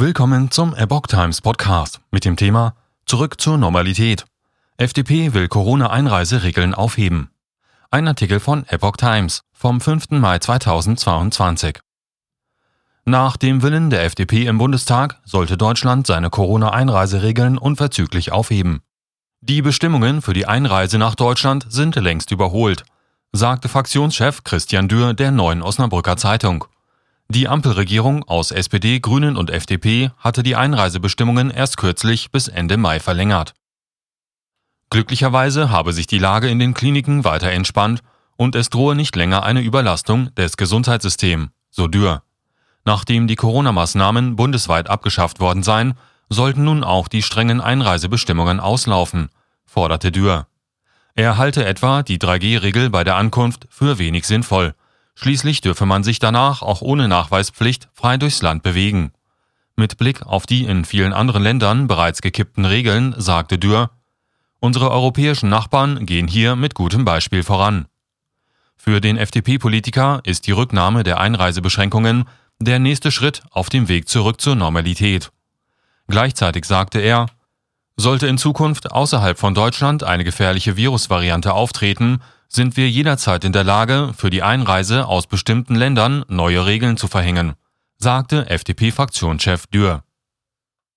Willkommen zum Epoch Times Podcast mit dem Thema Zurück zur Normalität. FDP will Corona-Einreiseregeln aufheben. Ein Artikel von Epoch Times vom 5. Mai 2022. Nach dem Willen der FDP im Bundestag sollte Deutschland seine Corona-Einreiseregeln unverzüglich aufheben. Die Bestimmungen für die Einreise nach Deutschland sind längst überholt, sagte Fraktionschef Christian Dürr der Neuen Osnabrücker Zeitung. Die Ampelregierung aus SPD, Grünen und FDP hatte die Einreisebestimmungen erst kürzlich bis Ende Mai verlängert. Glücklicherweise habe sich die Lage in den Kliniken weiter entspannt und es drohe nicht länger eine Überlastung des Gesundheitssystems, so Dürr. Nachdem die Corona-Maßnahmen bundesweit abgeschafft worden seien, sollten nun auch die strengen Einreisebestimmungen auslaufen, forderte Dürr. Er halte etwa die 3G-Regel bei der Ankunft für wenig sinnvoll. Schließlich dürfe man sich danach auch ohne Nachweispflicht frei durchs Land bewegen. Mit Blick auf die in vielen anderen Ländern bereits gekippten Regeln sagte Dürr, unsere europäischen Nachbarn gehen hier mit gutem Beispiel voran. Für den FDP-Politiker ist die Rücknahme der Einreisebeschränkungen der nächste Schritt auf dem Weg zurück zur Normalität. Gleichzeitig sagte er, sollte in Zukunft außerhalb von Deutschland eine gefährliche Virusvariante auftreten, sind wir jederzeit in der Lage, für die Einreise aus bestimmten Ländern neue Regeln zu verhängen, sagte FDP-Fraktionschef Dürr.